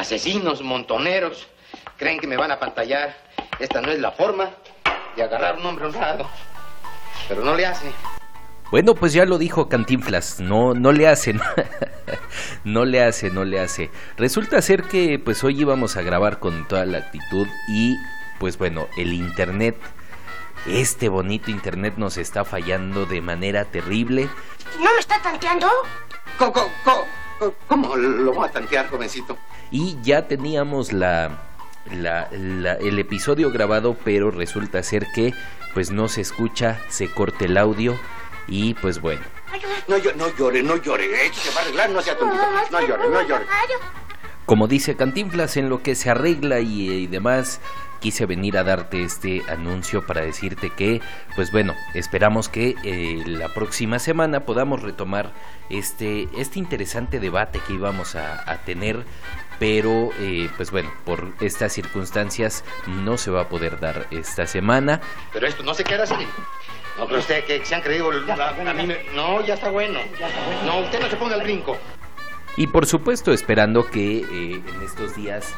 asesinos, montoneros, creen que me van a pantallar. Esta no es la forma de agarrar un hombre honrado. Pero no le hace. Bueno, pues ya lo dijo Cantinflas, no, no le hacen, no le hace, no le hace. Resulta ser que pues hoy íbamos a grabar con toda la actitud y pues bueno, el internet, este bonito internet nos está fallando de manera terrible. ¿No me está tanteando? ¿Cómo, cómo, cómo lo voy a tantear, jovencito? Y ya teníamos la, la, la, el episodio grabado, pero resulta ser que pues no se escucha, se corta el audio y pues bueno. No, no llore, no llore. Eh, se va a arreglar, no sea tontito. No llore, no llore. Como dice Cantinflas, en lo que se arregla y, y demás, quise venir a darte este anuncio para decirte que, pues bueno, esperamos que eh, la próxima semana podamos retomar este, este interesante debate que íbamos a, a tener, pero eh, pues bueno, por estas circunstancias no se va a poder dar esta semana. Pero esto no se queda así. No, pero usted que se han creído. La, a mí me... No, ya está bueno. No, usted no se ponga el brinco. Y por supuesto, esperando que eh, en estos días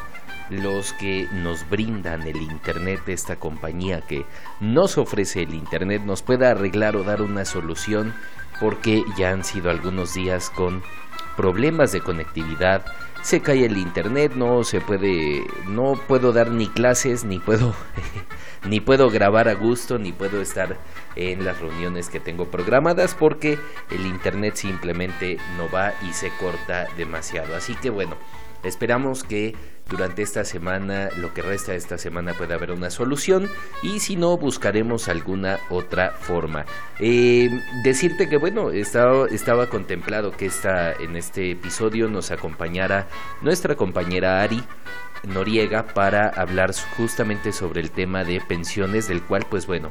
los que nos brindan el Internet, esta compañía que nos ofrece el Internet, nos pueda arreglar o dar una solución, porque ya han sido algunos días con problemas de conectividad, se cae el internet, no se puede, no puedo dar ni clases, ni puedo, ni puedo grabar a gusto, ni puedo estar en las reuniones que tengo programadas porque el internet simplemente no va y se corta demasiado. Así que bueno, esperamos que durante esta semana, lo que resta de esta semana puede haber una solución y si no, buscaremos alguna otra forma. Eh, decirte que bueno, estaba, estaba contemplado que esta, en este episodio nos acompañara nuestra compañera Ari. Noriega para hablar justamente sobre el tema de pensiones del cual pues bueno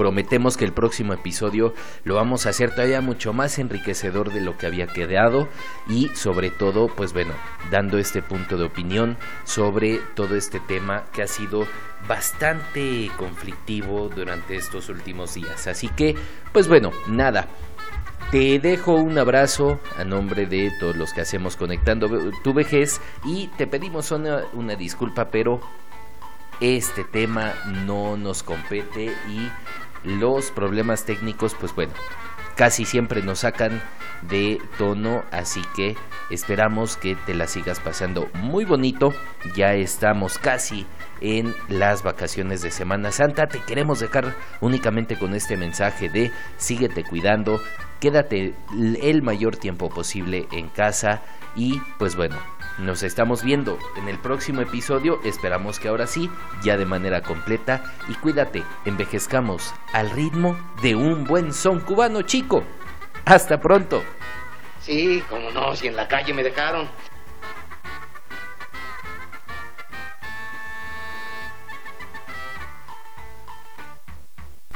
prometemos que el próximo episodio lo vamos a hacer todavía mucho más enriquecedor de lo que había quedado y sobre todo, pues bueno, dando este punto de opinión sobre todo este tema que ha sido bastante conflictivo durante estos últimos días. Así que, pues bueno, nada. Te dejo un abrazo a nombre de todos los que hacemos Conectando tu vejez y te pedimos una, una disculpa, pero este tema no nos compete y los problemas técnicos, pues bueno, casi siempre nos sacan de tono, así que esperamos que te la sigas pasando muy bonito. Ya estamos casi en las vacaciones de Semana Santa. Te queremos dejar únicamente con este mensaje de síguete cuidando, quédate el mayor tiempo posible en casa y pues bueno, nos estamos viendo en el próximo episodio, esperamos que ahora sí, ya de manera completa. Y cuídate, envejezcamos al ritmo de un buen son cubano chico. Hasta pronto. Sí, como no, si en la calle me dejaron.